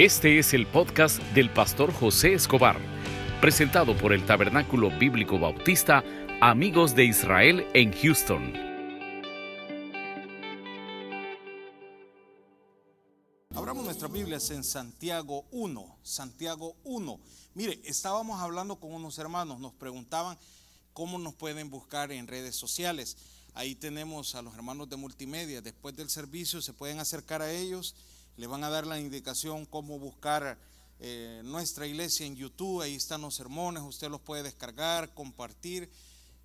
Este es el podcast del pastor José Escobar, presentado por el Tabernáculo Bíblico Bautista Amigos de Israel en Houston. Abramos nuestras Biblias en Santiago 1, Santiago 1. Mire, estábamos hablando con unos hermanos, nos preguntaban cómo nos pueden buscar en redes sociales. Ahí tenemos a los hermanos de multimedia. Después del servicio se pueden acercar a ellos le van a dar la indicación cómo buscar eh, nuestra iglesia en YouTube. Ahí están los sermones, usted los puede descargar, compartir.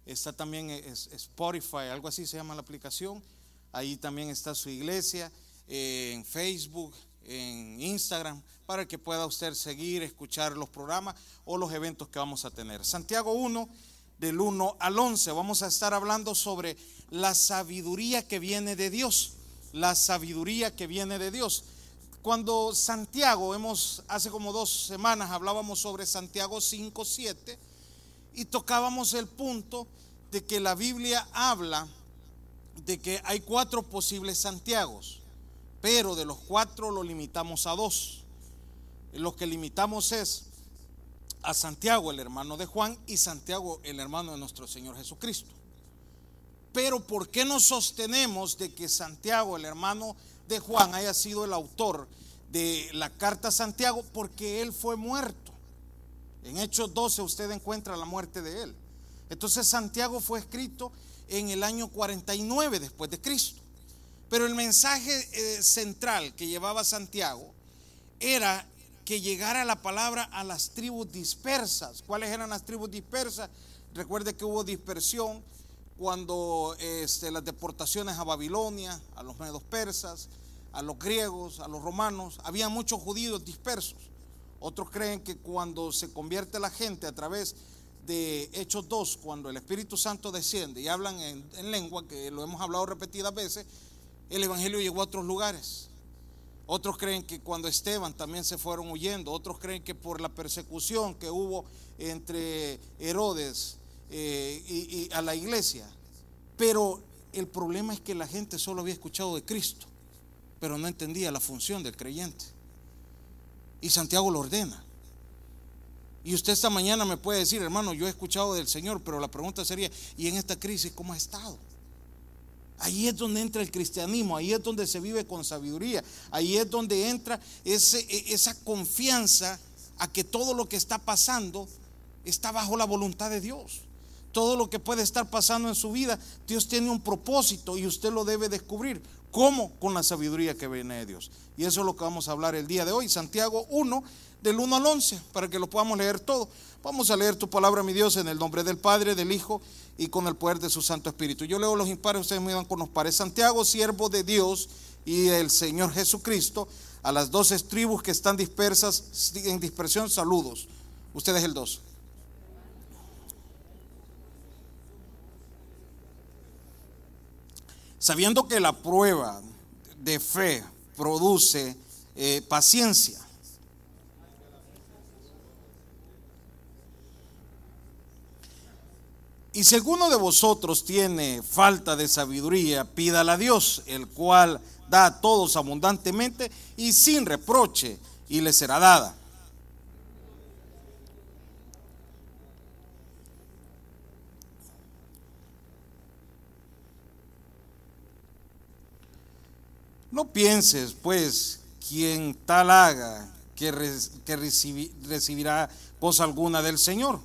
Está también Spotify, algo así se llama la aplicación. Ahí también está su iglesia, eh, en Facebook, en Instagram, para que pueda usted seguir, escuchar los programas o los eventos que vamos a tener. Santiago 1, del 1 al 11, vamos a estar hablando sobre la sabiduría que viene de Dios. La sabiduría que viene de Dios. Cuando Santiago, hemos, hace como dos semanas hablábamos sobre Santiago 5, 7 y tocábamos el punto de que la Biblia habla de que hay cuatro posibles Santiagos, pero de los cuatro lo limitamos a dos. Lo que limitamos es a Santiago, el hermano de Juan, y Santiago, el hermano de nuestro Señor Jesucristo. Pero ¿por qué nos sostenemos de que Santiago, el hermano de Juan haya sido el autor de la carta a Santiago porque él fue muerto. En Hechos 12 usted encuentra la muerte de él. Entonces Santiago fue escrito en el año 49 después de Cristo. Pero el mensaje eh, central que llevaba Santiago era que llegara la palabra a las tribus dispersas. ¿Cuáles eran las tribus dispersas? Recuerde que hubo dispersión cuando este, las deportaciones a Babilonia, a los medos persas, a los griegos, a los romanos, había muchos judíos dispersos. Otros creen que cuando se convierte la gente a través de Hechos 2, cuando el Espíritu Santo desciende y hablan en, lengua, que lo hemos hablado repetidas veces, el Evangelio llegó a otros lugares. Otros creen que cuando Esteban también se fueron huyendo. Otros creen que por la persecución que hubo entre Herodes eh, y, a la iglesia. Pero el problema es que la gente solo había escuchado de Cristo, pero no entendía la función del creyente. Y Santiago lo ordena. Y usted esta mañana me puede decir, hermano, yo he escuchado del Señor, pero la pregunta sería, ¿y en esta crisis cómo ha estado? Ahí es donde entra el cristianismo, ahí es donde se vive con sabiduría, ahí es donde entra ese, e, esa confianza a que todo lo que está pasando está bajo la voluntad de Dios todo lo que puede estar pasando en su vida, Dios tiene un propósito y usted lo debe descubrir. ¿Cómo? Con la sabiduría que viene de Dios. Y eso es lo que vamos a hablar el día de hoy. Santiago 1, del 1 al 11, para que lo podamos leer todo. Vamos a leer tu palabra, mi Dios, en el nombre del Padre, del Hijo y con el poder de su Santo Espíritu. Yo leo los impares, ustedes me dan con los pares. Santiago, siervo de Dios y el Señor Jesucristo, a las doce tribus que están dispersas en dispersión, saludos. Ustedes el dos. Sabiendo que la prueba de fe produce eh, paciencia. Y si alguno de vosotros tiene falta de sabiduría, pídala a Dios, el cual da a todos abundantemente y sin reproche, y le será dada. No pienses, pues, quien tal haga que, recibirá cosa alguna del Señor.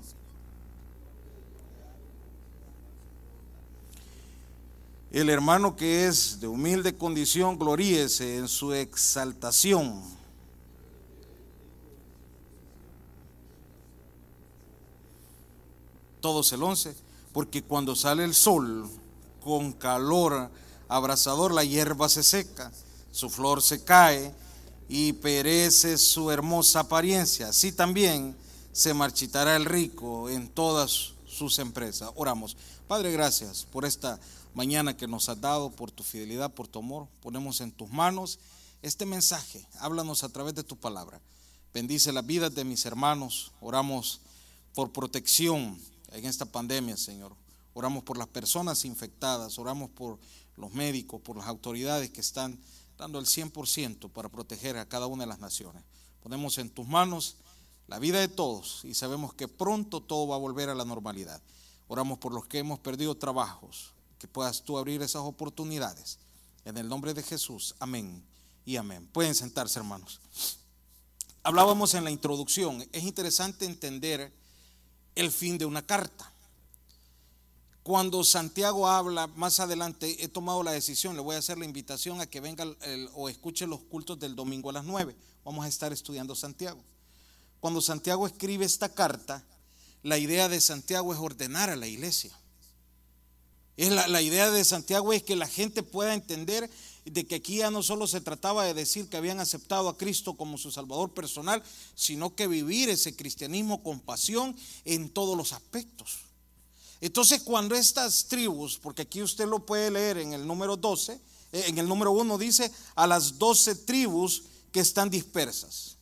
El hermano que es de humilde condición, gloríese en su exaltación. Todos el once, porque cuando sale el sol con calor abrasador, la hierba se seca, su flor se cae y perece su hermosa apariencia. Así también se marchitará el rico en todas sus empresas. Oramos. Padre, gracias por esta mañana que nos has dado, por tu fidelidad, por tu amor. Ponemos en tus manos este mensaje. Háblanos a través de tu palabra. Bendice las vidas de mis hermanos. Oramos por protección en esta pandemia, Señor. Oramos por las personas infectadas. Oramos por los médicos, por las autoridades que están dando el 100% para proteger a cada una de las naciones. Ponemos en tus manos la vida de todos y sabemos que pronto todo va a volver a la normalidad. Oramos por los que hemos perdido trabajos, que puedas tú abrir esas oportunidades. En el nombre de Jesús, amén y amén. Pueden sentarse, hermanos. Hablábamos en la introducción, es interesante entender el fin de una carta. Cuando Santiago habla, más adelante he tomado la decisión, le voy a hacer la invitación a que venga o escuche los cultos del domingo a las 9. Vamos a estar estudiando Santiago. Cuando Santiago escribe esta carta, la idea de Santiago es ordenar a la iglesia. Es la, la, idea de Santiago es que la gente pueda entender de que aquí ya no solo se trataba de decir que habían aceptado a Cristo como su Salvador personal, sino que vivir ese cristianismo con pasión en todos los aspectos. Entonces cuando estas tribus, porque aquí usted lo puede leer en el número 12, eh, en el número 1 dice a las 12 tribus que están dispersas.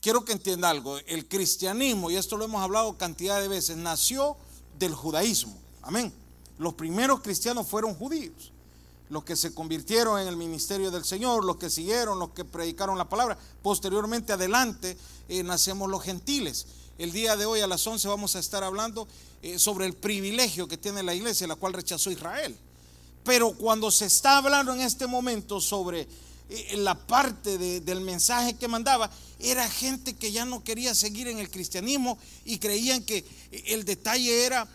Quiero que entienda algo, el cristianismo, y esto lo hemos hablado cantidad de veces, nació del judaísmo. Amén. Los primeros cristianos fueron judíos los que se convirtieron en el ministerio del Señor, los que siguieron, los que predicaron la palabra. Posteriormente, adelante, eh, nacemos los gentiles. El día de hoy a las 11 vamos a estar hablando eh, sobre el privilegio que tiene la iglesia, la cual rechazó Israel. Pero cuando se está hablando en este momento sobre eh, la parte del mensaje que mandaba, era gente que ya no quería seguir en el cristianismo y creían que el detalle era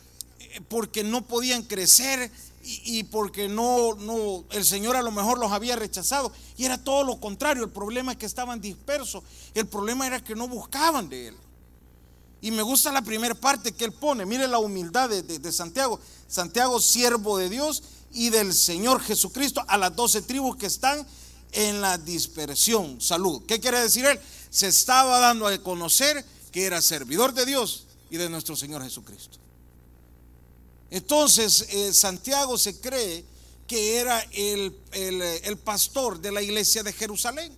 porque no podían crecer y, porque no, no, el Señor a lo mejor los había rechazado. Y era todo lo contrario, el problema es que estaban dispersos, el problema era que no buscaban de Él. Y me gusta la primera parte que Él pone, mire la humildad de, Santiago, Santiago siervo de Dios y del Señor Jesucristo a las doce tribus que están en la dispersión. Salud. ¿Qué quiere decir Él? Se estaba dando a conocer que era servidor de Dios y de nuestro Señor Jesucristo. Entonces, eh, Santiago se cree que era el, pastor de la iglesia de Jerusalén.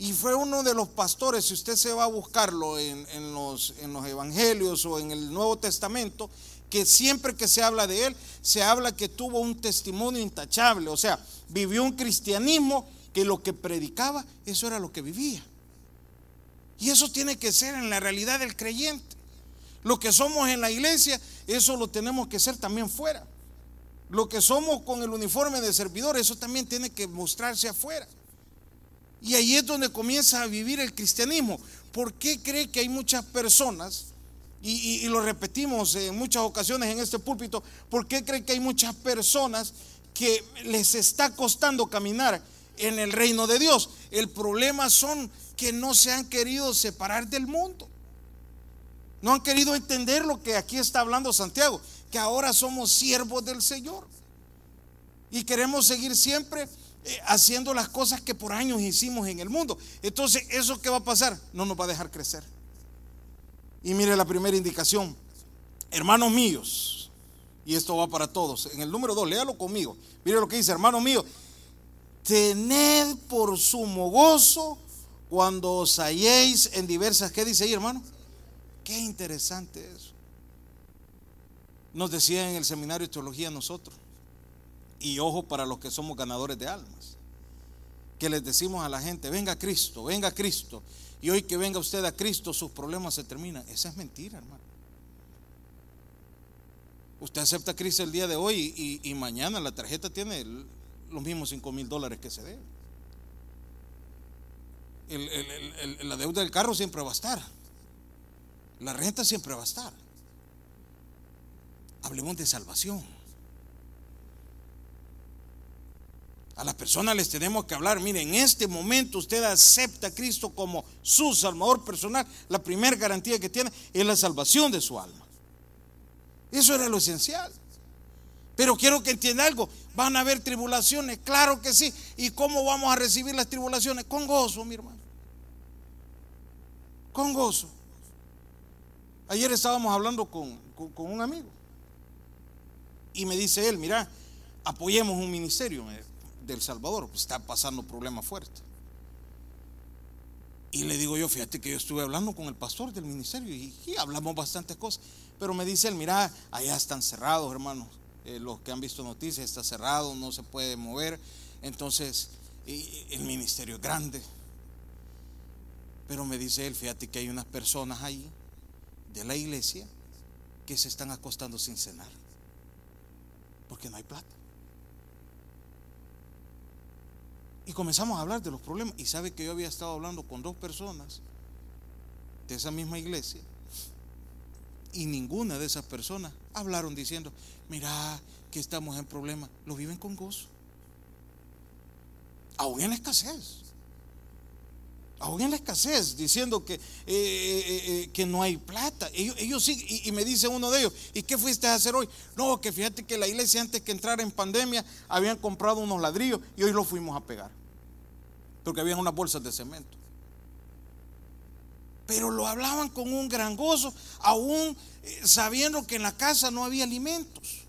Y fue uno de los pastores, si usted se va a buscarlo en, los, en los evangelios o en el Nuevo Testamento, que siempre que se habla de él, se habla que tuvo un testimonio intachable, o sea, vivió un cristianismo que lo que predicaba, eso era lo que vivía. Y eso tiene que ser en la realidad del creyente. Lo que somos en la iglesia, eso lo tenemos que ser también fuera. Lo que somos con el uniforme de servidor, eso también tiene que mostrarse afuera. Y ahí es donde comienza a vivir el cristianismo. ¿Por qué cree que hay muchas personas, y, lo repetimos en muchas ocasiones en este púlpito, ¿por qué cree que hay muchas personas que les está costando caminar en el reino de Dios? El problema son que no se han querido separar del mundo. No han querido entender lo que aquí está hablando Santiago, que ahora somos siervos del Señor. Y queremos seguir siempre eh, haciendo las cosas que por años hicimos en el mundo. Entonces, ¿eso qué va a pasar? No nos va a dejar crecer. Y mire la primera indicación. Hermanos míos, y esto va para todos. En el número dos, léalo conmigo. Mire lo que dice, hermano mío. Tened por sumo gozo cuando os halléis en diversas, ¿qué dice ahí, hermano? Qué interesante eso. Nos decía en el seminario de teología nosotros, y ojo para los que somos ganadores de almas, que les decimos a la gente, venga Cristo, venga Cristo, y hoy que venga usted a Cristo sus problemas se terminan. Esa es mentira, hermano. Usted acepta a Cristo el día de hoy y, mañana la tarjeta tiene los mismos 5 mil dólares que se debe. la deuda del carro siempre va a estar. La renta siempre va a estar. Hablemos de salvación. A las personas les tenemos que hablar, mire, en este momento usted acepta a Cristo como su salvador personal. La primera garantía que tiene es la salvación de su alma. Eso era lo esencial. Pero quiero que entienda algo. Van a haber tribulaciones, claro que sí. ¿Y cómo vamos a recibir las tribulaciones? Con gozo, mi hermano. Con gozo. Ayer estábamos hablando con, un amigo y me dice él, mira, apoyemos un ministerio del Salvador, pues está pasando problemas fuertes. Y le digo yo, fíjate que yo estuve hablando con el pastor del ministerio y, hablamos bastantes cosas. Pero me dice él, mira, allá están cerrados, hermanos. Eh, los que han visto noticias, está cerrado, no se puede mover. Entonces, el ministerio es grande. Pero me dice él, fíjate que hay unas personas ahí de la iglesia que se están acostando sin cenar. Porque no hay plata. Y comenzamos a hablar de los problemas. Y sabe que yo había estado hablando con dos personas de esa misma iglesia. Y ninguna de esas personas hablaron diciendo, mira que estamos en problemas. Lo viven con gozo. Aún en escasez aún en la escasez, diciendo que, eh, eh, eh, que no hay plata. Ellos, sí, y, me dice uno de ellos, ¿y qué fuiste a hacer hoy? No, que fíjate que la iglesia antes que entrar en pandemia habían comprado unos ladrillos y hoy los fuimos a pegar, porque habían unas bolsas de cemento. Pero lo hablaban con un gran gozo, aún sabiendo que en la casa no había alimentos.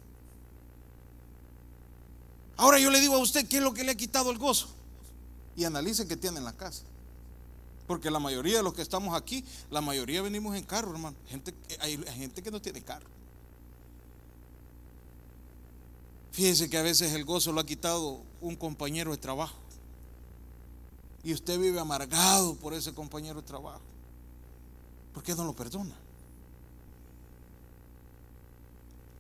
Ahora yo le digo a usted, ¿qué es lo que le ha quitado el gozo? Y analice qué tiene en la casa. Porque la mayoría de los que estamos aquí, la mayoría venimos en carro, hermano. Gente, hay gente que no tiene carro. Fíjese que a veces el gozo lo ha quitado un compañero de trabajo. Y usted vive amargado por ese compañero de trabajo. ¿Por qué no lo perdona?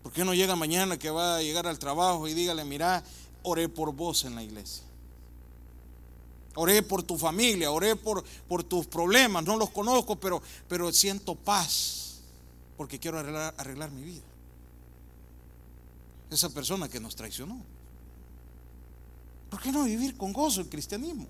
¿Por qué no llega mañana que va a llegar al trabajo y dígale, mira, oré por vos en la iglesia? Oré por tu familia, oré por, por tus problemas, no los conozco, pero, pero siento paz porque quiero arreglar, arreglar mi vida. Esa persona que nos traicionó. ¿Por qué no vivir con gozo el cristianismo?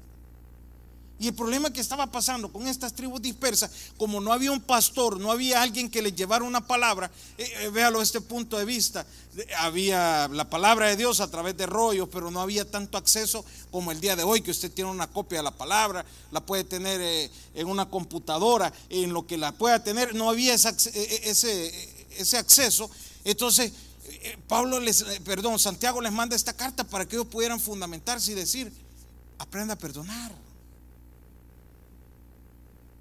Y el problema que estaba pasando con estas tribus dispersas, como no había un pastor, no había alguien que les llevara una palabra, eh, eh, véalo desde este punto de vista, había la palabra de Dios a través de rollos, pero no había tanto acceso como el día de hoy, que usted tiene una copia de la palabra, la puede tener eh, en una computadora, en lo que la pueda tener, no había ese, ese, ese acceso. Entonces, Pablo les, perdón, Santiago les manda esta carta para que ellos pudieran fundamentarse y decir, aprenda a perdonar.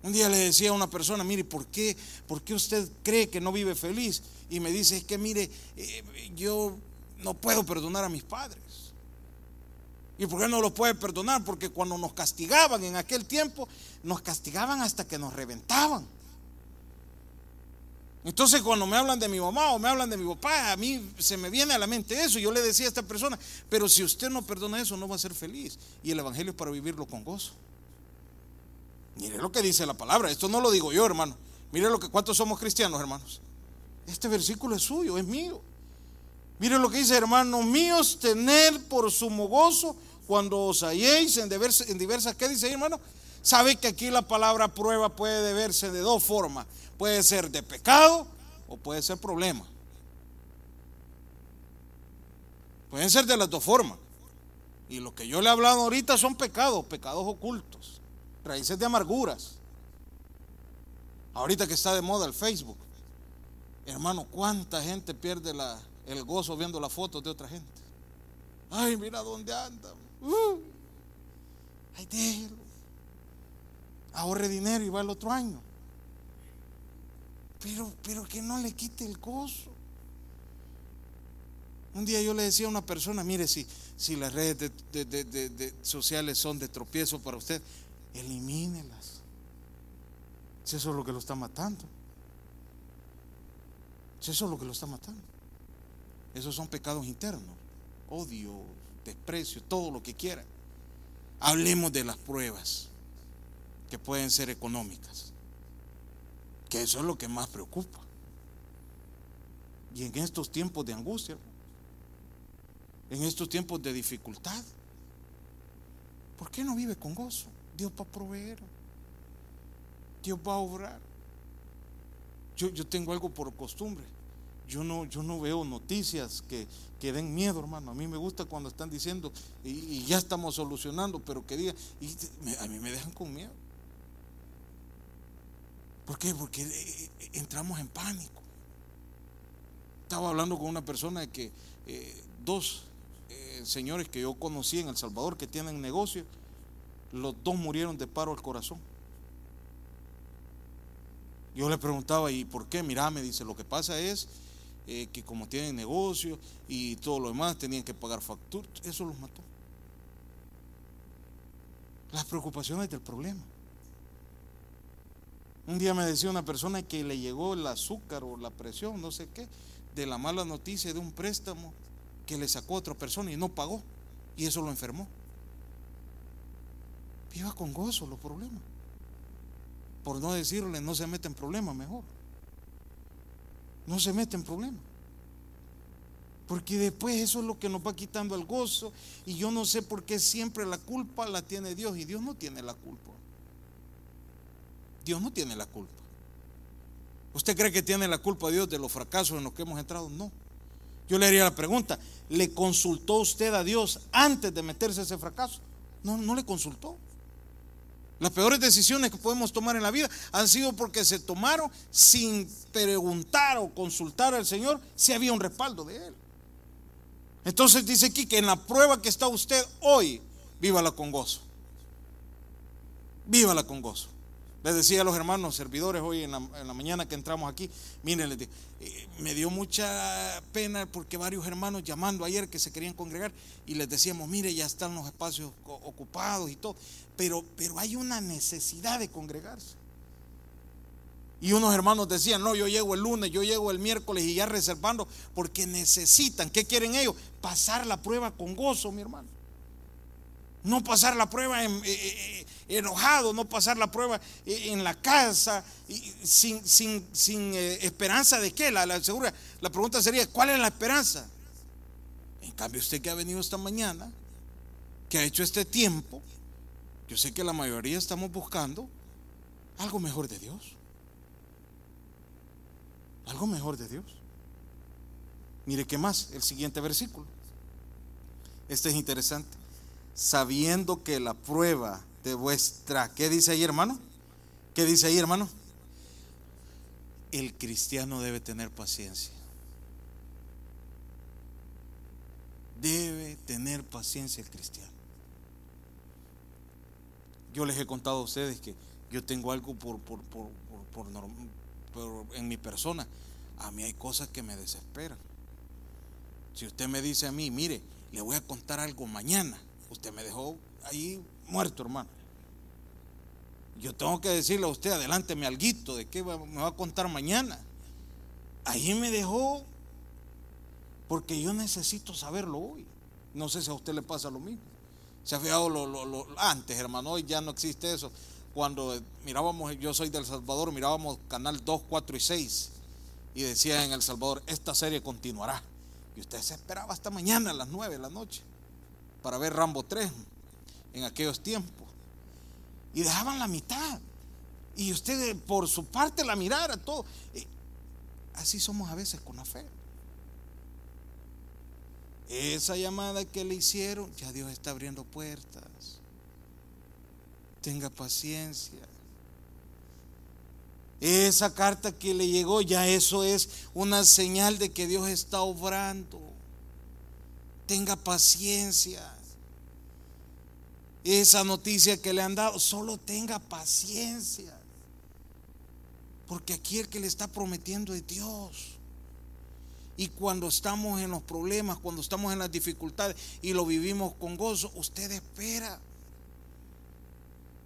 Un día le decía a una persona, mire, ¿por qué, ¿por qué usted cree que no vive feliz? Y me dice, es que mire, eh, yo no puedo perdonar a mis padres. ¿Y por qué no los puede perdonar? Porque cuando nos castigaban en aquel tiempo, nos castigaban hasta que nos reventaban. Entonces cuando me hablan de mi mamá o me hablan de mi papá, a mí se me viene a la mente eso. Yo le decía a esta persona, pero si usted no perdona eso, no va a ser feliz. Y el Evangelio es para vivirlo con gozo. Mire lo que dice la palabra. Esto no lo digo yo, hermano. Mire lo que cuántos somos cristianos, hermanos. Este versículo es suyo, es mío. Mire lo que dice, hermanos míos, tener por sumo gozo cuando os halléis en diversas, en diversas ¿qué dice hermano? Sabe que aquí la palabra prueba puede verse de dos formas. Puede ser de pecado o puede ser problema. Pueden ser de las dos formas. Y lo que yo le he hablado ahorita son pecados, pecados ocultos raíces de amarguras. Ahorita que está de moda el Facebook, hermano, ¿cuánta gente pierde el gozo viendo las fotos de otra gente? Ay, mira dónde anda. Uh, ay, déjelo. Ahorre dinero y va el otro año. Pero, pero que no le quite el gozo. Un día yo le decía a una persona, mire, si las redes sociales son de tropiezo para usted, elimínelas. Si eso es lo que lo está matando. Si eso es lo que lo está matando. Esos son pecados internos. Odio, desprecio, todo lo que quiera. Hablemos de las pruebas que pueden ser económicas. Que eso es lo que más preocupa. Y en estos tiempos de angustia, en estos tiempos de dificultad, ¿por qué no vive con gozo? Dios va a proveer. Dios va a obrar. Yo, yo tengo algo por costumbre. Yo no, yo no veo noticias que, que, den miedo, hermano. A mí me gusta cuando están diciendo y, ya estamos solucionando, pero que digan, y a mí me dejan con miedo. ¿Por qué? Porque eh, eh, entramos en pánico. Estaba hablando con una persona de que eh, dos señores que yo conocí en El Salvador que tienen negocio, los dos murieron de paro al corazón. Yo le preguntaba, ¿y por qué? Mirá, me dice, lo que pasa es eh, que como tienen negocio y todo lo demás, tenían que pagar facturas. Eso los mató. Las preocupaciones del problema. Un día me decía una persona que le llegó el azúcar o la presión, no sé qué, de la mala noticia de un préstamo que le sacó a otra persona y no pagó. Y eso lo enfermó. Viva con gozo los problemas. Por no decirle, no se mete en problemas mejor. No se mete en problemas. Porque después eso es lo que nos va quitando el gozo. Y yo no sé por qué siempre la culpa la tiene Dios. Y Dios no tiene la culpa. Dios no tiene la culpa. ¿Usted cree que tiene la culpa Dios de los fracasos en los que hemos entrado? No. Yo le haría la pregunta, ¿le consultó usted a Dios antes de meterse ese fracaso? No, no le consultó. Las peores decisiones que podemos tomar en la vida han sido porque se tomaron sin preguntar o consultar al Señor si había un respaldo de Él. Entonces dice aquí que en la prueba que está usted hoy, vívala con gozo. Vívala con gozo. Les decía a los hermanos servidores hoy en la, mañana que entramos aquí, miren, eh, me dio mucha pena porque varios hermanos llamando ayer que se querían congregar y les decíamos, mire, ya están los espacios ocupados y todo, pero, pero hay una necesidad de congregarse. Y unos hermanos decían, no, yo llego el lunes, yo llego el miércoles y ya reservando porque necesitan, ¿qué quieren ellos? Pasar la prueba con gozo, mi hermano. No pasar la prueba en, eh, eh, eh, enojado, no pasar la prueba en la casa, sin, sin, esperanza de qué. La, la, la pregunta sería, ¿cuál es la esperanza? En cambio, usted que ha venido esta mañana, que ha hecho este tiempo, yo sé que la mayoría estamos buscando algo mejor de Dios. Algo mejor de Dios. Mire qué más, el siguiente versículo. Este es interesante sabiendo que la prueba de vuestra, ¿qué dice ahí hermano? ¿Qué dice ahí hermano? El cristiano debe tener paciencia. Debe tener paciencia el cristiano. Yo les he contado a ustedes que yo tengo algo por, por, por, por en mi persona. A mí hay cosas que me desesperan. Si usted me dice a mí, mire, le voy a contar algo mañana usted me dejó ahí muerto, hermano. Yo tengo que decirle a usted, adelánteme alguito de qué me va a contar mañana. Ahí me dejó porque yo necesito saberlo hoy. No sé si a usted le pasa lo mismo. Se ha fijado lo, antes, hermano, hoy ya no existe eso. Cuando mirábamos, yo soy del Salvador, mirábamos canal 2, 4 y 6 y decía en El Salvador, esta serie continuará. Y usted se esperaba hasta mañana a las 9 de la noche para ver Rambo 3 en aquellos tiempos. Y dejaban la mitad. Y usted por su parte la mirara, todo. así somos a veces con la fe. Esa llamada que le hicieron, ya Dios está abriendo puertas. Tenga paciencia. Esa carta que le llegó, ya eso es una señal de que Dios está obrando tenga paciencia. Esa noticia que le han dado, solo tenga paciencia. Porque aquí el que le está prometiendo es Dios. Y cuando estamos en los problemas, cuando estamos en las dificultades y lo vivimos con gozo, usted espera.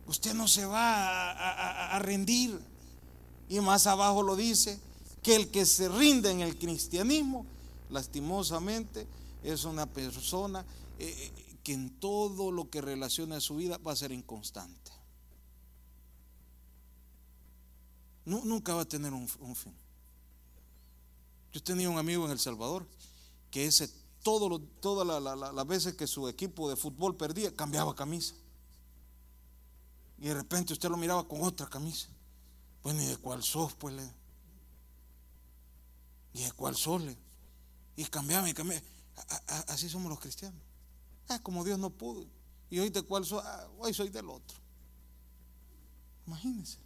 Usted no se va a, a rendir. Y más abajo lo dice, que el que se rinde en el cristianismo, lastimosamente, es una persona eh, eh, que en todo lo que relaciona a su vida va a ser inconstante. nunca va a tener un, fin. Yo tenía un amigo en El Salvador que ese todas las veces que su equipo de fútbol perdía, cambiaba camisa. Y de repente usted lo miraba con otra camisa. Pues ni de cuál sos, pues le. Ni de cuál sos le. Y cambiaba y cambiaba así somos los cristianos. Ah, como Dios no pudo. Y hoy de cuál soy, ah, hoy soy del otro. Imagínense.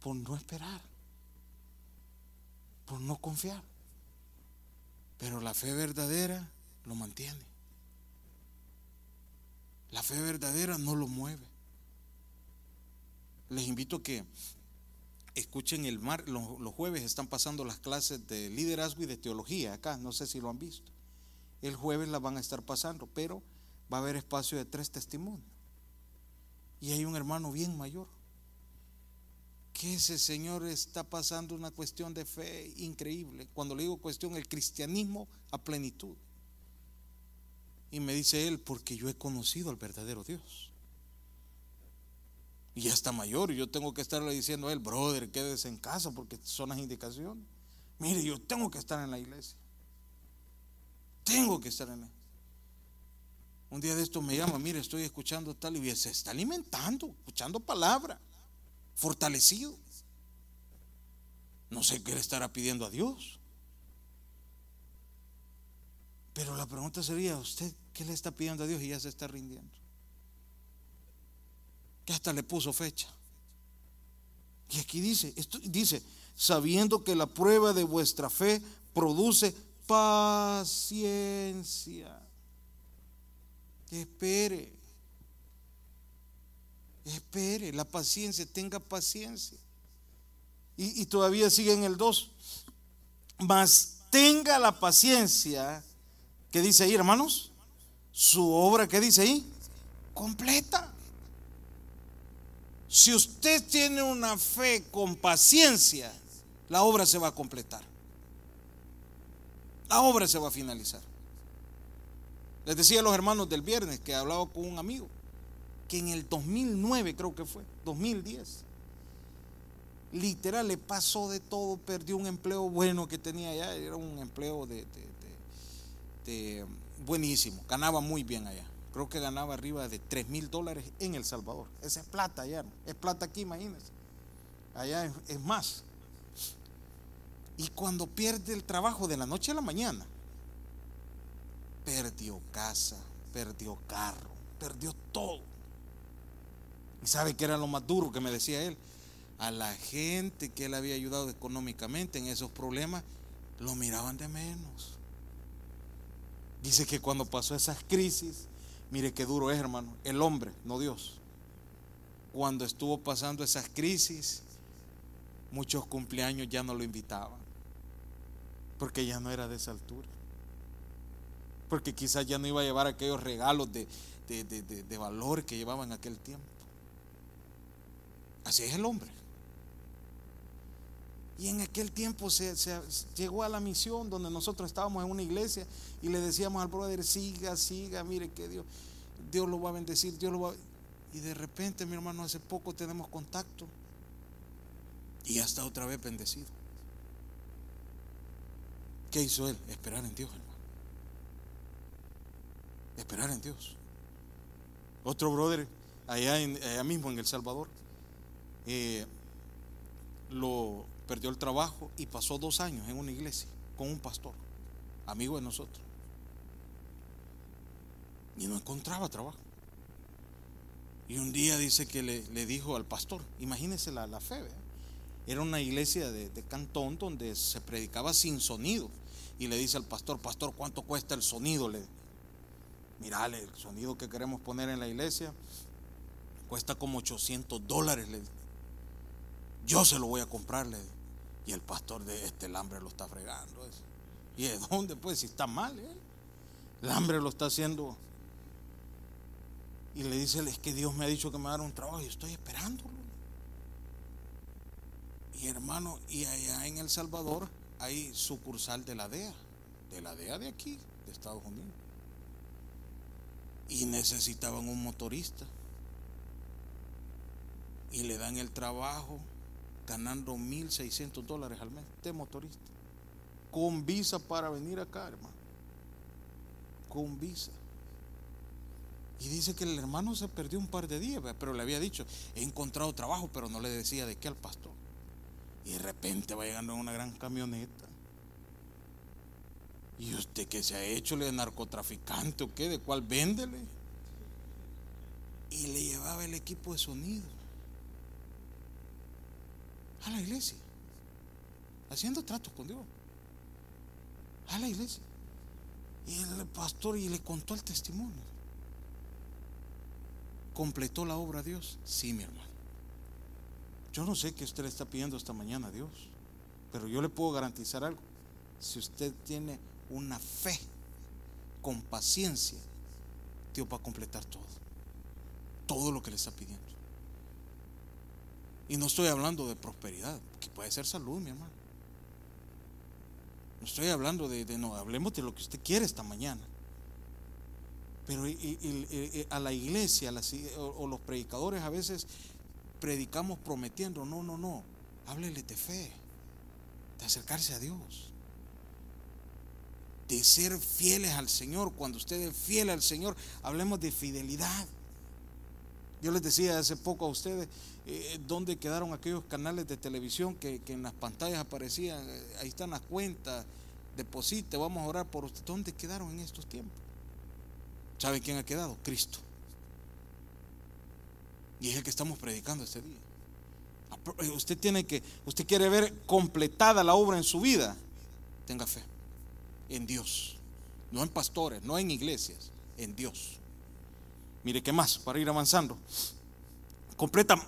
Por no esperar. Por no confiar. Pero la fe verdadera lo mantiene. La fe verdadera no lo mueve. Les invito a que escuchen el mar, los, los, jueves están pasando las clases de liderazgo y de teología acá, no sé si lo han visto. El jueves la van a estar pasando, pero va a haber espacio de tres testimonios. Y hay un hermano bien mayor que ese señor está pasando una cuestión de fe increíble. Cuando le digo cuestión, el cristianismo a plenitud. Y me dice él, porque yo he conocido al verdadero Dios. Y ya está mayor y yo tengo que estarle diciendo a él, brother, quédese en casa porque son las indicaciones. Mire, yo tengo que estar en la iglesia. Tengo que estar en la Un día de esto me llama, mire, estoy escuchando tal y se está alimentando, escuchando palabra, fortalecido. No sé qué le estará pidiendo a Dios. Pero la pregunta sería, ¿usted qué le está pidiendo a Dios y ya se está rindiendo? Que hasta le puso fecha. Y aquí dice, dice, sabiendo que la prueba de vuestra fe produce paciencia. Espere. Espere, la paciencia, tenga paciencia. Y, y todavía sigue en el 2. Mas tenga la paciencia, que dice ahí, hermanos? Su obra, ¿qué dice ahí? Completa. Si usted tiene una fe con paciencia, la obra se va a completar. La obra se va a finalizar. Les decía a los hermanos del viernes que hablaba con un amigo que en el 2009 creo que fue, 2010, literal le pasó de todo, perdió un empleo bueno que tenía allá, era un empleo de, buenísimo, ganaba muy bien allá. Creo que ganaba arriba de 3 mil dólares en El Salvador. Esa es plata allá, es plata aquí, imagínense. Allá es más. Y cuando pierde el trabajo de la noche a la mañana, perdió casa, perdió carro, perdió todo. ¿Y sabe qué era lo más duro que me decía él? A la gente que él había ayudado económicamente en esos problemas, lo miraban de menos. Dice que cuando pasó esas crisis, mire qué duro es, hermano, el hombre, no Dios. Cuando estuvo pasando esas crisis, muchos cumpleaños ya no lo invitaban porque ya no era de esa altura. Porque quizás ya no iba a llevar aquellos regalos de, valor que llevaba en aquel tiempo. Así es el hombre. Y en aquel tiempo se, llegó a la misión donde nosotros estábamos en una iglesia y le decíamos al brother, siga, siga, mire que Dios, Dios lo va a bendecir, Dios lo va a... Y de repente, mi hermano, hace poco tenemos contacto y ya está otra vez bendecido. ¿Qué hizo él? Esperar en Dios, hermano. Esperar en Dios. Otro brother, allá, mismo en El Salvador, eh, lo perdió el trabajo y pasó dos años en una iglesia con un pastor, amigo de nosotros. Y no encontraba trabajo. Y un día dice que le, dijo al pastor, imagínese la, fe, era una iglesia de, cantón donde se predicaba sin sonido y le dice al pastor, pastor, ¿cuánto cuesta el sonido? Le, Mirale, el sonido que queremos poner en la iglesia cuesta como 800 dólares. Le, yo se lo voy a comprar. y el pastor de este, el hambre lo está fregando. ¿Y de dónde? Pues si está mal, ¿eh? el hambre lo está haciendo. Y le dice, es que Dios me ha dicho que me va un trabajo y estoy esperándolo. Y hermano, y allá en El Salvador hay sucursal de la DEA, de la DEA de aquí, de Estados Unidos. Y necesitaban un motorista. Y le dan el trabajo ganando 1.600 dólares al mes de motorista. Con visa para venir acá, hermano. Con visa. Y dice que el hermano se perdió un par de días, pero le había dicho, he encontrado trabajo, pero no le decía de qué al pastor. Y de repente va llegando en una gran camioneta. ¿Y usted qué se ha hecho? ¿Le narcotraficante o qué? ¿De cuál véndele? Y le llevaba el equipo de sonido a la iglesia, haciendo tratos con Dios. A la iglesia. Y el pastor y le contó el testimonio. ¿Completó la obra a Dios? Sí, mi hermano. Yo no sé qué usted le está pidiendo esta mañana a Dios, pero yo le puedo garantizar algo. Si usted tiene una fe con paciencia, Dios va a completar todo. Todo lo que le está pidiendo. Y no estoy hablando de prosperidad, que puede ser salud, mi hermano. No estoy hablando de, no, hablemos de lo que usted quiere esta mañana. Pero a la iglesia o, los predicadores a veces predicamos prometiendo, no, no, no, háblele de fe, de acercarse a Dios, de ser fieles al Señor. Cuando usted es fiel al Señor, hablemos de fidelidad. Yo les decía hace poco a ustedes eh, dónde quedaron aquellos canales de televisión que, en las pantallas aparecían, eh, ahí están las cuentas, deposite, vamos a orar por usted. ¿Dónde quedaron en estos tiempos? ¿Sabe quién ha quedado? Cristo. Y es el que estamos predicando este día. Eh, usted tiene que, usted quiere ver completada la obra en su vida, tenga fe en Dios, no en pastores, no en iglesias, en Dios. Mire, ¿qué más? Para ir avanzando. Completa,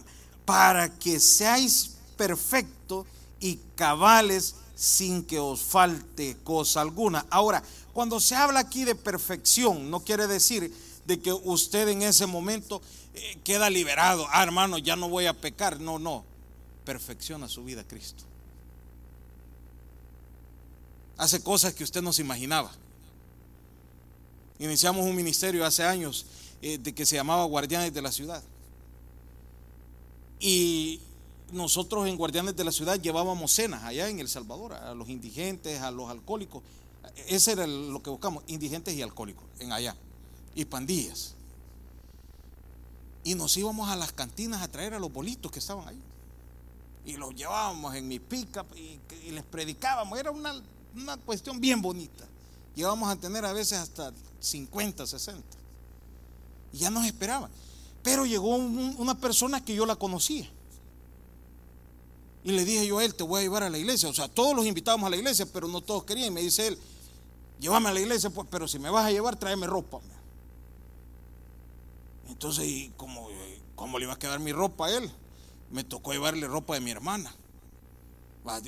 para que seáis perfectos y cabales sin que os falte cosa alguna. Ahora, cuando se habla aquí de perfección, no quiere decir de que usted en ese momento eh, queda liberado. Ah, hermano, ya no voy a pecar. No, no. Perfecciona su vida Cristo. Hace cosas que usted no se imaginaba. Iniciamos un ministerio hace años eh, de que se llamaba Guardianes de la Ciudad. Y nosotros en Guardianes de la Ciudad llevábamos cenas allá en El Salvador, a los indigentes, a los alcohólicos. Ese era lo que buscamos, indigentes y alcohólicos, en allá. Y pandillas. Y nos íbamos a las cantinas a traer a los bolitos que estaban ahí. Y los llevábamos en mi pickup y, les predicábamos. Era una, una cuestión bien bonita. Llevábamos a tener a veces hasta 50, 60 y ya nos esperaban. Pero llegó una persona que yo la conocía. Y le dije yo a él, te voy a llevar a la iglesia. O sea, todos los invitábamos a la iglesia, pero no todos querían. Y me dice él, llévame a la iglesia, pues, pero si me vas a llevar, tráeme ropa. Entonces, ¿y cómo, cómo le iba a quedar mi ropa a él? Me tocó llevarle ropa de mi hermana.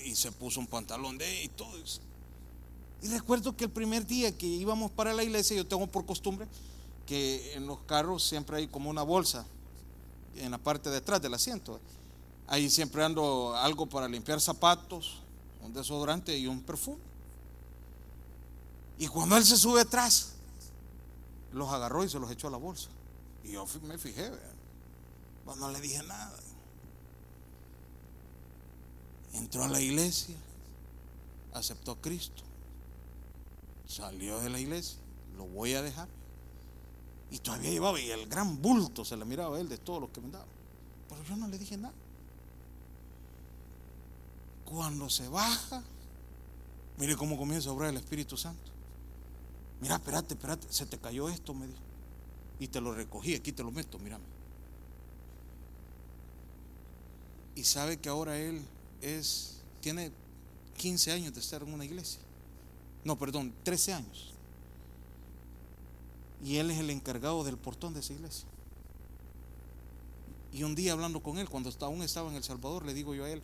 Y se puso un pantalón de y todo eso. Y recuerdo que el primer día que íbamos para la iglesia, yo tengo por costumbre que en los carros siempre hay como una bolsa en la parte de atrás del asiento. Ahí siempre ando algo para limpiar zapatos, un desodorante y un perfume. Y cuando él se sube atrás, los agarró y se los echó a la bolsa. Y yo me fijé, pues no le dije nada. Entró a la iglesia, aceptó a Cristo, salió de la iglesia, lo voy a dejar. Y todavía llevaba, y el gran bulto se le miraba a él de todo lo que me daba. Pero yo no le dije nada. Cuando se baja, mire cómo comienza a obrar el Espíritu Santo. Mira, espérate, espérate, se te cayó esto, me dijo. Y te lo recogí, aquí te lo meto, mírame. Y sabe que ahora él es, tiene 15 años de estar en una iglesia. No, perdón, 13 años y él es el encargado del portón de esa iglesia. Y un día hablando con él, cuando aún estaba en El Salvador, le digo yo a él,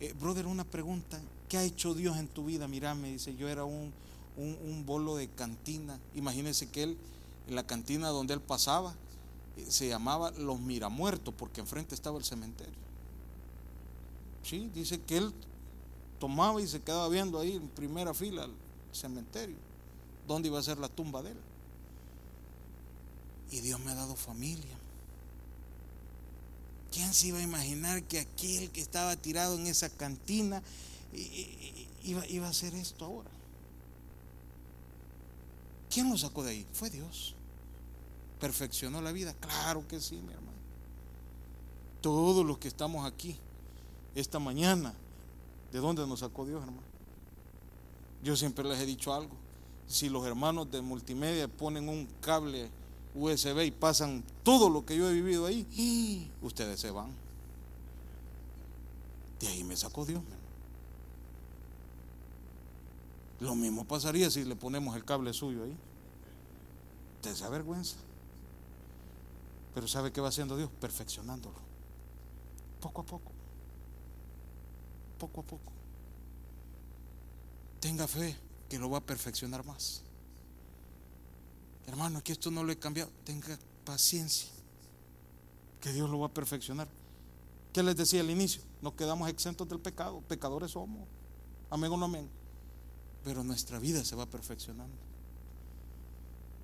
eh, brother, una pregunta, ¿qué ha hecho Dios en tu vida? Mira, me dice, yo era un, un, bolo de cantina. Imagínense que él, en la cantina donde él pasaba, eh, se llamaba Los Miramuertos, porque enfrente estaba el cementerio. Sí, dice que él tomaba y se quedaba viendo ahí en primera fila el cementerio, donde iba a ser la tumba de él. Y Dios me ha dado familia. ¿Quién se iba a imaginar que aquel que estaba tirado en esa cantina iba, iba a hacer esto ahora? ¿Quién lo sacó de ahí? Fue Dios. ¿Perfeccionó la vida? Claro que sí, mi hermano. Todos los que estamos aquí esta mañana, ¿de dónde nos sacó Dios, hermano? Yo siempre les he dicho algo. Si los hermanos de multimedia ponen un cable USB y pasan todo lo que yo he vivido ahí, ustedes se van. De ahí me sacó Dios. Lo mismo pasaría si le ponemos el cable suyo ahí. Se avergüenza. Pero ¿sabe qué va haciendo Dios? Perfeccionándolo. Poco a poco. Poco a poco. Tenga fe que lo va a perfeccionar más. Hermano, que esto no lo he cambiado. Tenga paciencia, que Dios lo va a perfeccionar. ¿Qué les decía al inicio? No quedamos exentos del pecado, pecadores somos. Amén o no amén. Pero nuestra vida se va perfeccionando.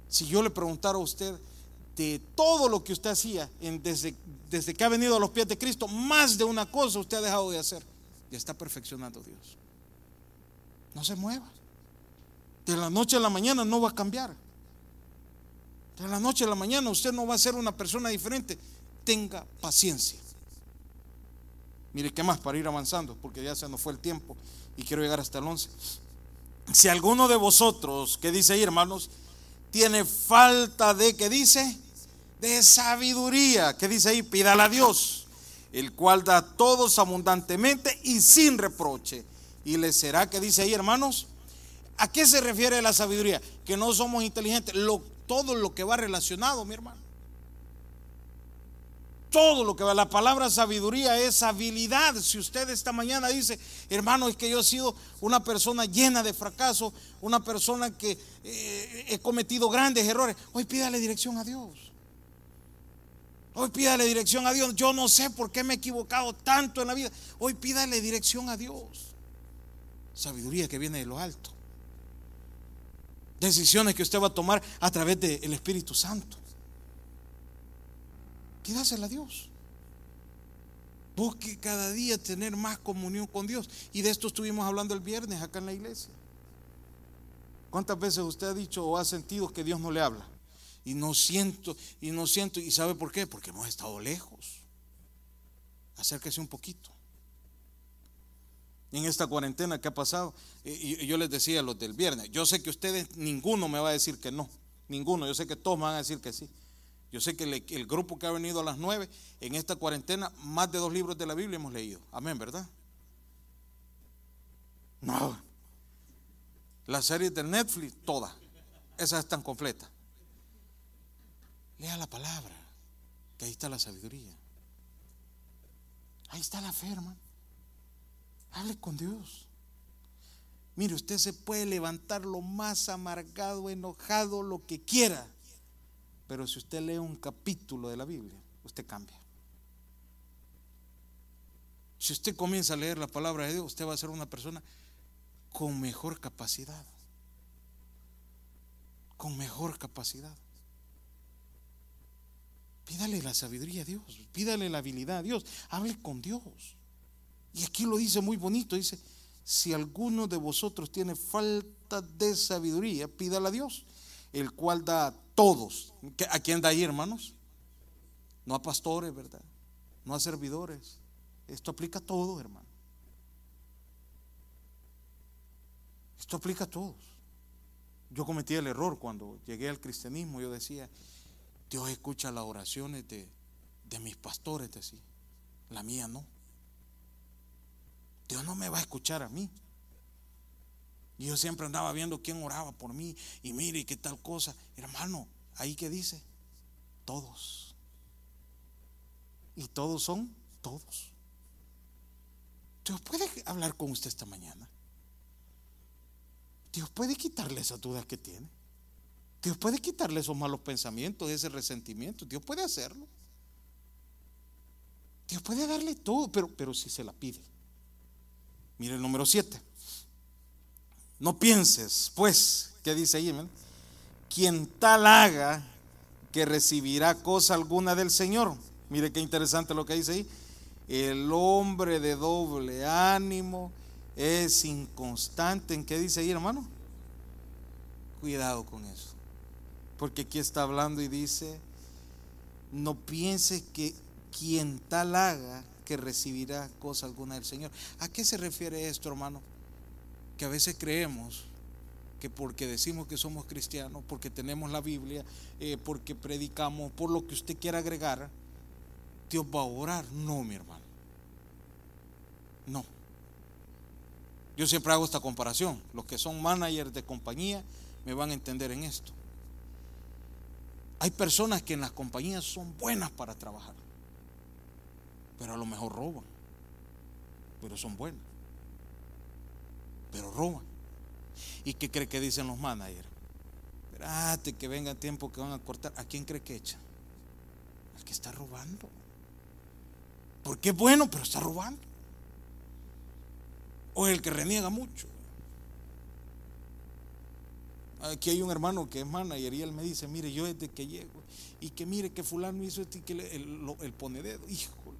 Si yo le preguntara a usted de todo lo que usted hacía desde, desde que ha venido a los pies de Cristo, más de una cosa usted ha dejado de hacer. Ya está perfeccionando Dios. No se mueva. De la noche a la mañana no va a cambiar. De la noche a la mañana usted no va a ser una persona diferente. Tenga paciencia. Mire, ¿qué más para ir avanzando? Porque ya se nos fue el tiempo y quiero llegar hasta el 11. Si alguno de vosotros, que dice ahí, hermanos, tiene falta de, ¿qué dice? De sabiduría, que dice ahí, pídala a Dios, el cual da a todos abundantemente y sin reproche. Y le será, que dice ahí, hermanos, ¿a qué se refiere la sabiduría? Que no somos inteligentes. Todo lo que va relacionado, mi hermano. Todo lo que va, la palabra sabiduría es habilidad. Si usted esta mañana dice, hermano, es que yo he sido una persona llena de fracaso, una persona que eh, he cometido grandes errores, hoy pídale dirección a Dios. Hoy pídale dirección a Dios. Yo no sé por qué me he equivocado tanto en la vida. Hoy pídale dirección a Dios. Sabiduría que viene de lo alto. Decisiones que usted va a tomar a través del Espíritu Santo. Pídasela a Dios. Busque cada día tener más comunión con Dios. Y de esto estuvimos hablando el viernes acá en la iglesia. ¿Cuántas veces usted ha dicho o ha sentido que Dios no le habla? Y no siento, y no siento. ¿Y sabe por qué? Porque hemos estado lejos. Acérquese un poquito. En esta cuarentena que ha pasado, y yo les decía a los del viernes, yo sé que ustedes, ninguno me va a decir que no. Ninguno, yo sé que todos me van a decir que sí. Yo sé que el, grupo que ha venido a las nueve, en esta cuarentena, más de dos libros de la Biblia hemos leído. Amén, ¿verdad? No. Las series de Netflix, todas. Esas están completas. Lea la palabra, que ahí está la sabiduría. Ahí está la fe, hermano. Hable con Dios. Mire, usted se puede levantar lo más amargado, enojado, lo que quiera. Pero si usted lee un capítulo de la Biblia, usted cambia. Si usted comienza a leer la palabra de Dios, usted va a ser una persona con mejor capacidad. Con mejor capacidad. Pídale la sabiduría a Dios, pídale la habilidad a Dios, hable con Dios. Y aquí lo dice muy bonito, dice, si alguno de vosotros tiene falta de sabiduría, pídala a Dios, el cual da todos. ¿A quién da ahí, hermanos? No a pastores, ¿verdad? No a servidores. Esto aplica a todos, hermano. Esto aplica a todos. Yo cometí el error cuando llegué al cristianismo. Yo decía, Dios escucha las oraciones de, de mis pastores, decía. La mía no. Dios no me va a escuchar a mí. Y yo siempre andaba viendo quién oraba por mí y mire qué tal cosa. Hermano, ahí que dice, todos. Y todos son todos. Dios puede hablar con usted esta mañana. Dios puede quitarle esas dudas que tiene. Dios puede quitarle esos malos pensamientos, ese resentimiento. Dios puede hacerlo. Dios puede darle todo, pero, pero si se la pide. Mire el número 7. No pienses, pues, ¿qué dice ahí? Quien tal haga que recibirá cosa alguna del Señor. Mire qué interesante lo que dice ahí. El hombre de doble ánimo es inconstante. ¿En qué dice ahí, hermano? Cuidado con eso. Porque aquí está hablando y dice, no pienses que quien tal haga que recibirá cosa alguna del Señor. ¿A qué se refiere esto, hermano? que a veces creemos que porque decimos que somos cristianos, porque tenemos la Biblia, eh, porque predicamos, por lo que usted quiera agregar, Dios va a orar. No, mi hermano. No. Yo siempre hago esta comparación. Los que son managers de compañía me van a entender en esto. Hay personas que en las compañías son buenas para trabajar, pero a lo mejor roban, pero son buenas pero roban. ¿Y qué cree que dicen los managers? Espérate que venga tiempo que van a cortar. ¿A quién cree que echan? Al que está robando. Porque es bueno, pero está robando. O el que reniega mucho. Aquí hay un hermano que es manager y él me dice, mire, yo desde que llego, y que mire que fulano hizo esto y que el, el, pone dedo, híjole.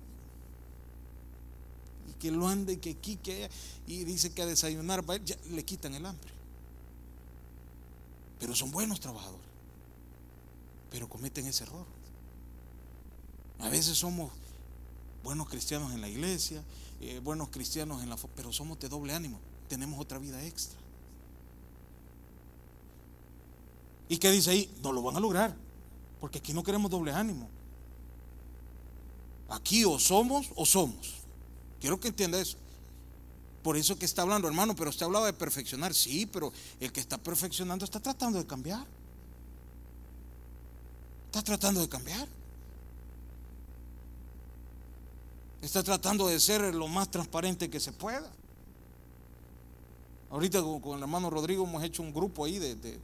Y que lo ande, que aquí, que y dice que a desayunar le quitan el hambre. Pero son buenos trabajadores. Pero cometen ese error. A veces somos buenos cristianos en la iglesia, eh, buenos cristianos en la... Pero somos de doble ánimo. Tenemos otra vida extra. ¿Y qué dice ahí? No lo van a lograr. Porque aquí no queremos doble ánimo. Aquí o somos o somos. Quiero que entienda eso. Por eso que está hablando, hermano, pero usted hablaba de perfeccionar. Sí, pero el que está perfeccionando está tratando de cambiar. Está tratando de cambiar. Está tratando de ser lo más transparente que se pueda. Ahorita con, el hermano Rodrigo hemos hecho un grupo ahí de, de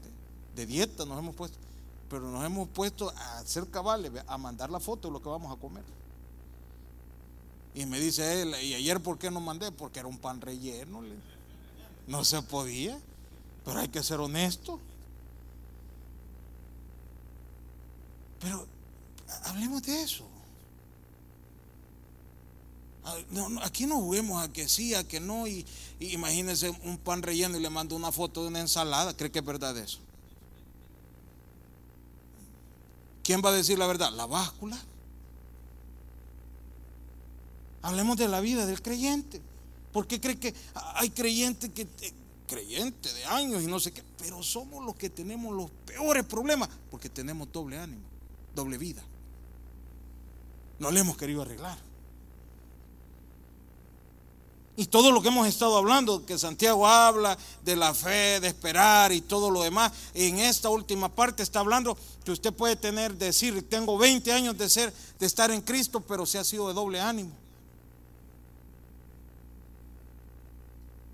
dieta, nos hemos puesto pero nos hemos puesto a hacer cabales, a mandar la foto de lo que vamos a comer. Y me dice él, ¿y ayer por qué no mandé? Porque era un pan relleno. No se podía, pero hay que ser honesto. Pero hablemos de eso. aquí no vemos a que sí, a que no. Y, y imagínense un pan relleno y le mando una foto de una ensalada. ¿Cree que es verdad eso? ¿Quién va a decir la verdad? La báscula. Hablemos de la vida del creyente. ¿Por qué cree que hay creyentes que creyentes de años y no sé qué, pero somos los que tenemos los peores problemas porque tenemos doble ánimo, doble vida. No le hemos querido arreglar. Y todo lo que hemos estado hablando, que Santiago habla de la fe, de esperar y todo lo demás, en esta última parte está hablando que usted puede tener, decir, tengo 20 años de ser, de estar en Cristo, pero se ha sido de doble ánimo.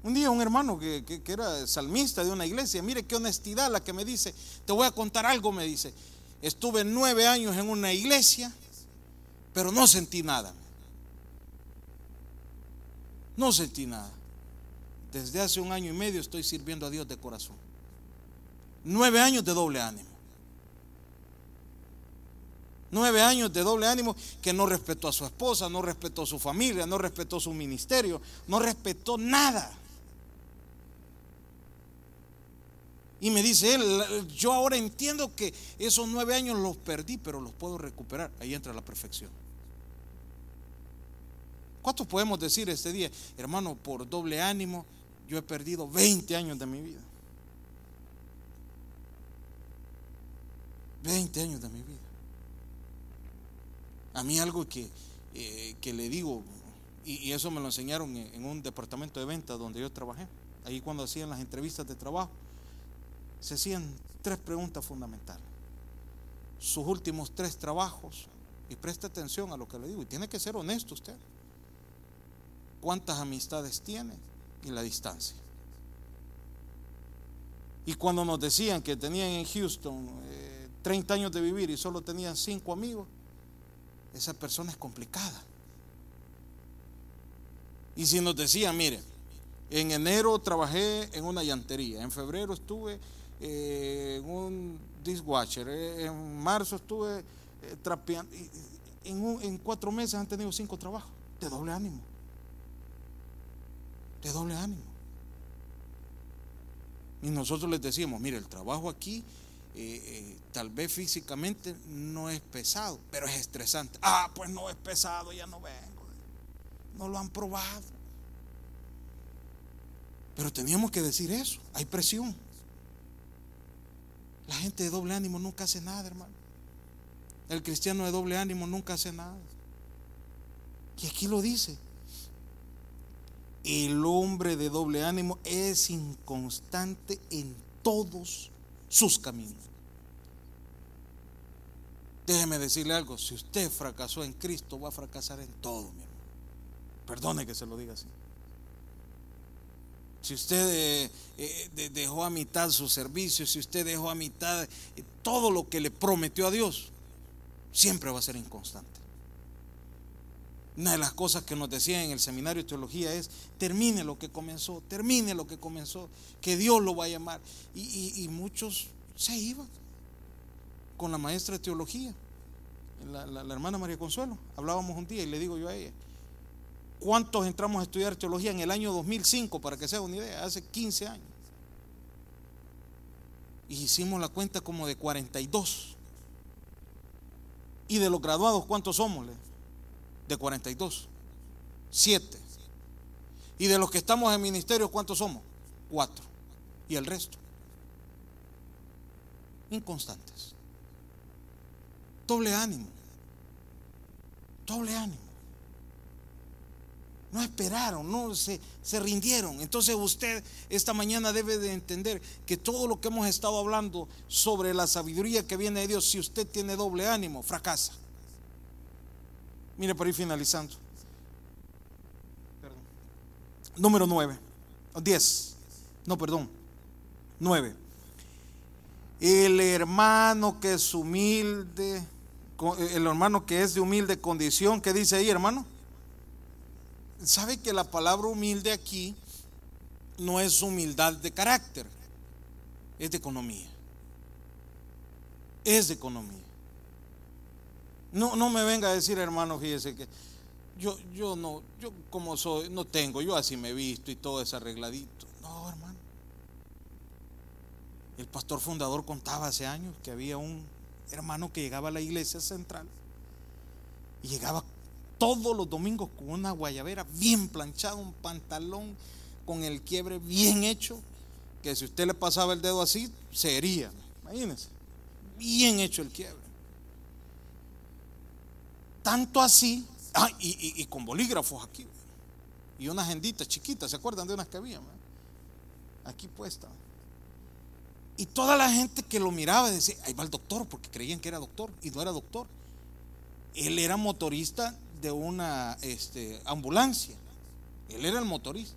Un día un hermano que, que, era salmista de una iglesia, mire qué honestidad la que me dice, te voy a contar algo, me dice, estuve nueve años en una iglesia, pero no sentí nada. No sentí nada. Desde hace un año y medio estoy sirviendo a Dios de corazón. Nueve años de doble ánimo. Nueve años de doble ánimo que no respetó a su esposa, no respetó a su familia, no respetó su ministerio, no respetó nada. Y me dice él, yo ahora entiendo que esos nueve años los perdí, pero los puedo recuperar. Ahí entra la perfección. ¿Cuántos podemos decir este día, hermano, por doble ánimo, yo he perdido 20 años de mi vida? 20 años de mi vida. A mí algo que, eh, que le digo, y, eso me lo enseñaron en, en un departamento de ventas donde yo trabajé, ahí cuando hacían las entrevistas de trabajo, se hacían tres preguntas fundamentales. Sus últimos tres trabajos, y preste atención a lo que le digo, y tiene que ser honesto usted cuántas amistades tiene y la distancia. Y cuando nos decían que tenían en Houston 30 eh, años de vivir y solo tenían 5 amigos, esa persona es complicada. Y si nos decían, mire, en enero trabajé en una llantería, en febrero estuve eh, en un dishwasher, eh, en marzo estuve trapeando, en, en cuatro meses han tenido cinco trabajos, de doble ánimo de doble ánimo. Y nosotros les decíamos, mire, el trabajo aquí eh, eh, tal vez físicamente no es pesado, pero es estresante. Ah, pues no es pesado, ya no vengo. No lo han probado. Pero teníamos que decir eso, hay presión. La gente de doble ánimo nunca hace nada, hermano. El cristiano de doble ánimo nunca hace nada. Y aquí lo dice el hombre de doble ánimo es inconstante en todos sus caminos. Déjeme decirle algo, si usted fracasó en Cristo, va a fracasar en todo, mi hermano. Perdone que se lo diga así. Si usted eh, eh, dejó a mitad su servicio, si usted dejó a mitad eh, todo lo que le prometió a Dios, siempre va a ser inconstante. Una de las cosas que nos decían en el seminario de teología es, termine lo que comenzó, termine lo que comenzó, que Dios lo va a llamar. Y, muchos se iban con la maestra de teología, la, hermana María Consuelo. Hablábamos un día y le digo yo a ella, ¿cuántos entramos a estudiar teología en el año 2005, para que se haga una idea? Hace 15 años. Y hicimos la cuenta como de 42. ¿Y de los graduados cuántos somos? De 42. 7. Y de los que estamos en ministerio, ¿cuántos somos? 4. Y el resto. Inconstantes. Doble ánimo. Doble ánimo. No esperaron, no se, se, rindieron. Entonces usted esta mañana debe de entender que todo lo que hemos estado hablando sobre la sabiduría que viene de Dios, si usted tiene doble ánimo, fracasa. Mire, por ir finalizando. Número 9. 10. No, perdón. 9. El hermano que es humilde, el hermano que es de humilde condición, ¿qué dice ahí, hermano? ¿Sabe que la palabra humilde aquí no es humildad de carácter? Es de economía. Es de economía. No, no me venga a decir, hermano, fíjese que yo, yo no, yo como soy, no tengo, yo así me he visto y todo es arregladito. No, hermano. El pastor fundador contaba hace años que había un hermano que llegaba a la iglesia central y llegaba todos los domingos con una guayabera bien planchada, un pantalón con el quiebre bien hecho, que si usted le pasaba el dedo así, se hería. Imagínense, bien hecho el quiebre. Tanto así, ah, y, con bolígrafos aquí, y unas agenditas chiquitas, ¿se acuerdan de unas que había? Aquí puesta. Y toda la gente que lo miraba decía, ahí va el doctor, porque creían que era doctor, y no era doctor. Él era motorista de una este, ambulancia. Él era el motorista.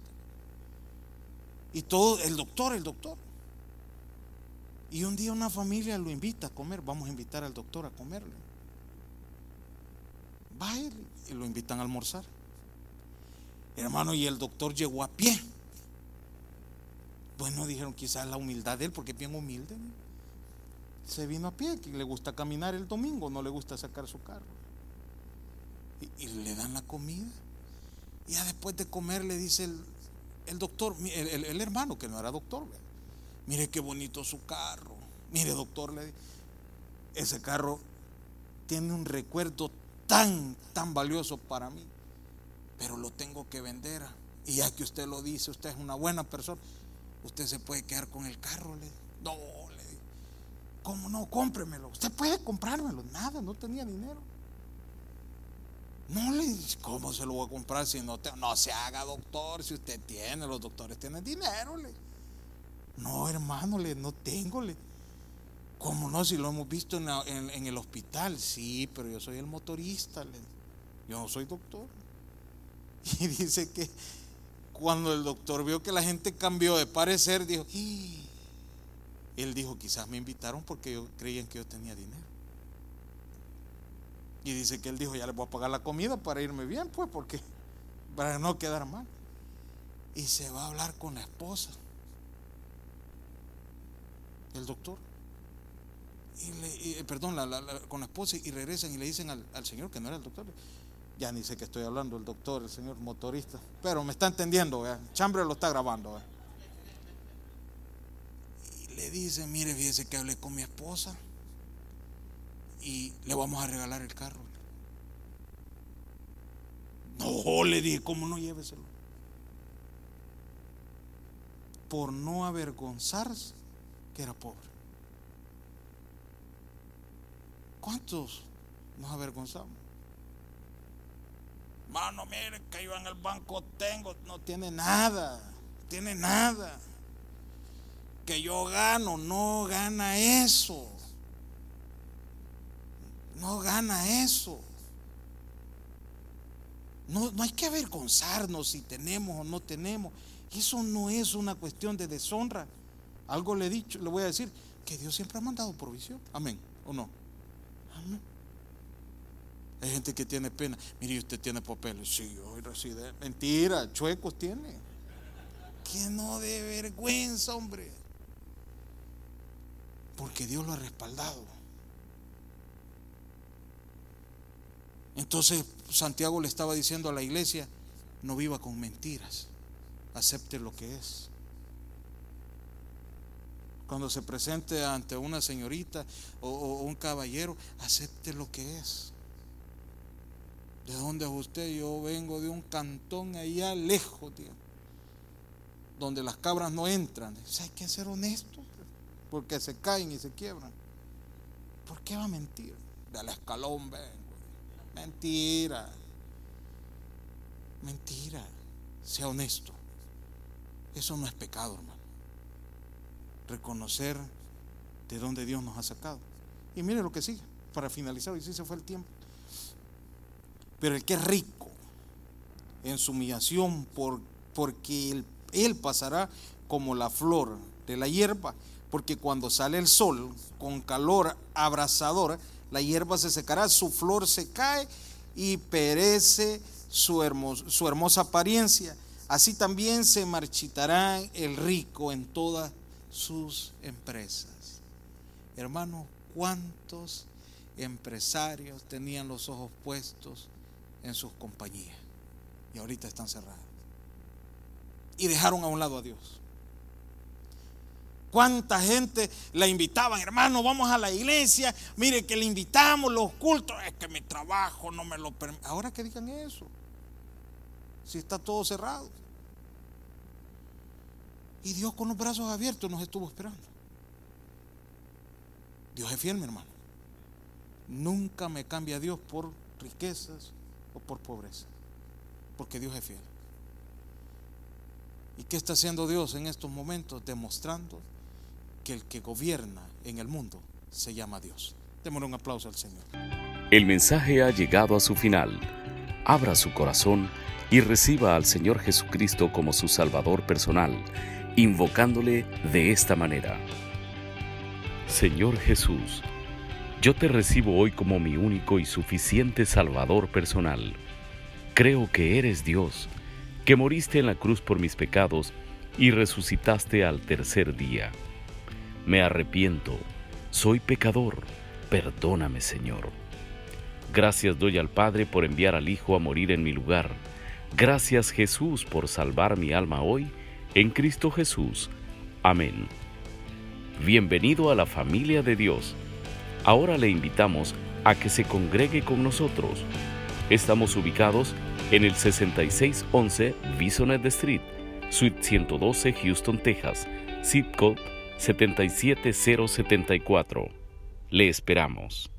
Y todo, el doctor, el doctor. Y un día una familia lo invita a comer, vamos a invitar al doctor a comerle y lo invitan a almorzar. Hermano, y el doctor llegó a pie. Bueno, dijeron quizás la humildad de él, porque es bien humilde. Se vino a pie, le gusta caminar el domingo, no le gusta sacar su carro. Y, le dan la comida. Y ya después de comer le dice el, doctor, el, hermano, que no era doctor, mire qué bonito su carro. Mire, doctor, le, ese carro tiene un recuerdo tan, tan valioso para mí, pero lo tengo que vender. Y ya que usted lo dice, usted es una buena persona, usted se puede quedar con el carro. Le no, le ¿cómo no? Cómpremelo. Usted puede comprármelo. Nada, no tenía dinero. No le ¿cómo se lo voy a comprar si no te, no se haga doctor? Si usted tiene, los doctores tienen dinero. Le. No, hermano, le, no tengo. Le. ¿Cómo no? Si lo hemos visto en, el hospital. Sí, pero yo soy el motorista. Yo no soy doctor. Y dice que cuando el doctor vio que la gente cambió de parecer, dijo, él dijo, quizás me invitaron porque yo creían que yo tenía dinero. Y dice que él dijo, ya le voy a pagar la comida para irme bien, pues, porque para no quedar mal. Y se va a hablar con la esposa, el doctor y eh, perdón, con la esposa y regresan y le dicen al, señor que no era el doctor. Ya ni sé que estoy hablando, el doctor, el señor motorista. Pero me está entendiendo, Chambre lo está grabando. Y le dicen, mire, fíjese que hablé con mi esposa y le vamos a regalar el carro. No, le dije, ¿cómo no lléveselo? Por no avergonzarse que era pobre. ¿Cuántos nos avergonzamos? Mano, mire que yo en el banco tengo, no tiene nada, tiene nada. Que yo gano, no gana eso. No gana eso. No, no hay que avergonzarnos si tenemos o no tenemos. Eso no es una cuestión de deshonra. Algo le he dicho, le voy a decir, que Dios siempre ha mandado provisión. Amén, ¿o no? Hay gente que tiene pena. Mire, usted tiene papeles. Sí, yo soy residente. Mentira, chuecos tiene. Que no de vergüenza, hombre. Porque Dios lo ha respaldado. Entonces Santiago le estaba diciendo a la iglesia, no viva con mentiras, acepte lo que es. Cuando se presente ante una señorita o, un caballero, acepte lo que es. ¿De dónde es usted? Yo vengo de un cantón allá lejos, tío, donde las cabras no entran. hay que ser honesto, porque se caen y se quiebran. ¿Por qué va a mentir? De la escalón vengo. Mentira. Mentira. Sea honesto. Eso no es pecado, hermano. Reconocer de dónde Dios nos ha sacado. Y mire lo que sigue, para finalizar, y si se fue el tiempo. Pero el que es rico en su humillación, por, porque él, él pasará como la flor de la hierba, porque cuando sale el sol con calor abrasador, la hierba se secará, su flor se cae y perece su, su hermosa apariencia. Así también se marchitará el rico en todas sus empresas. Hermano, ¿cuántos empresarios tenían los ojos puestos en sus compañías? Y ahorita están cerrados. Y dejaron a un lado a Dios. ¿Cuánta gente la invitaban, hermano? Vamos a la iglesia. Mire que le invitamos los cultos. Es que mi trabajo no me lo permite. Ahora que digan eso. Si está todo cerrado. Y Dios con los brazos abiertos nos estuvo esperando. Dios es fiel, mi hermano. Nunca me cambia Dios por riquezas o por pobreza. Porque Dios es fiel. ¿Y qué está haciendo Dios en estos momentos? Demostrando que el que gobierna en el mundo se llama Dios. Démosle un aplauso al Señor. El mensaje ha llegado a su final. Abra su corazón y reciba al Señor Jesucristo como su Salvador personal, invocándole de esta manera. Señor Jesús, yo te recibo hoy como mi único y suficiente Salvador personal. Creo que eres Dios, que moriste en la cruz por mis pecados y resucitaste al tercer día. Me arrepiento, soy pecador, perdóname Señor. Gracias doy al Padre por enviar al Hijo a morir en mi lugar. Gracias Jesús por salvar mi alma hoy en Cristo Jesús. Amén. Bienvenido a la familia de Dios. Ahora le invitamos a que se congregue con nosotros. Estamos ubicados en el 6611 Bisonet Street, Suite 112, Houston, Texas, zip code 77074. Le esperamos.